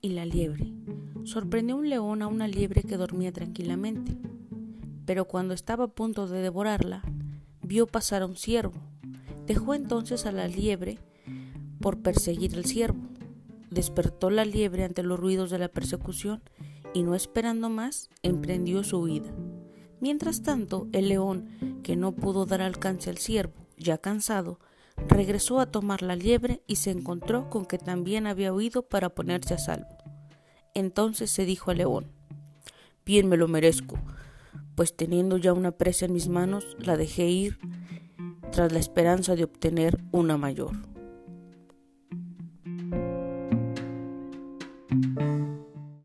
y la liebre. Sorprendió un león a una liebre que dormía tranquilamente, pero cuando estaba a punto de devorarla, vio pasar a un ciervo. Dejó entonces a la liebre por perseguir al ciervo. Despertó la liebre ante los ruidos de la persecución y no esperando más, emprendió su huida. Mientras tanto, el león, que no pudo dar alcance al ciervo, ya cansado, regresó a tomar la liebre y se encontró con que también había huido para ponerse a salvo. Entonces se dijo al león, Bien me lo merezco, pues teniendo ya una presa en mis manos, la dejé ir tras la esperanza de obtener una mayor.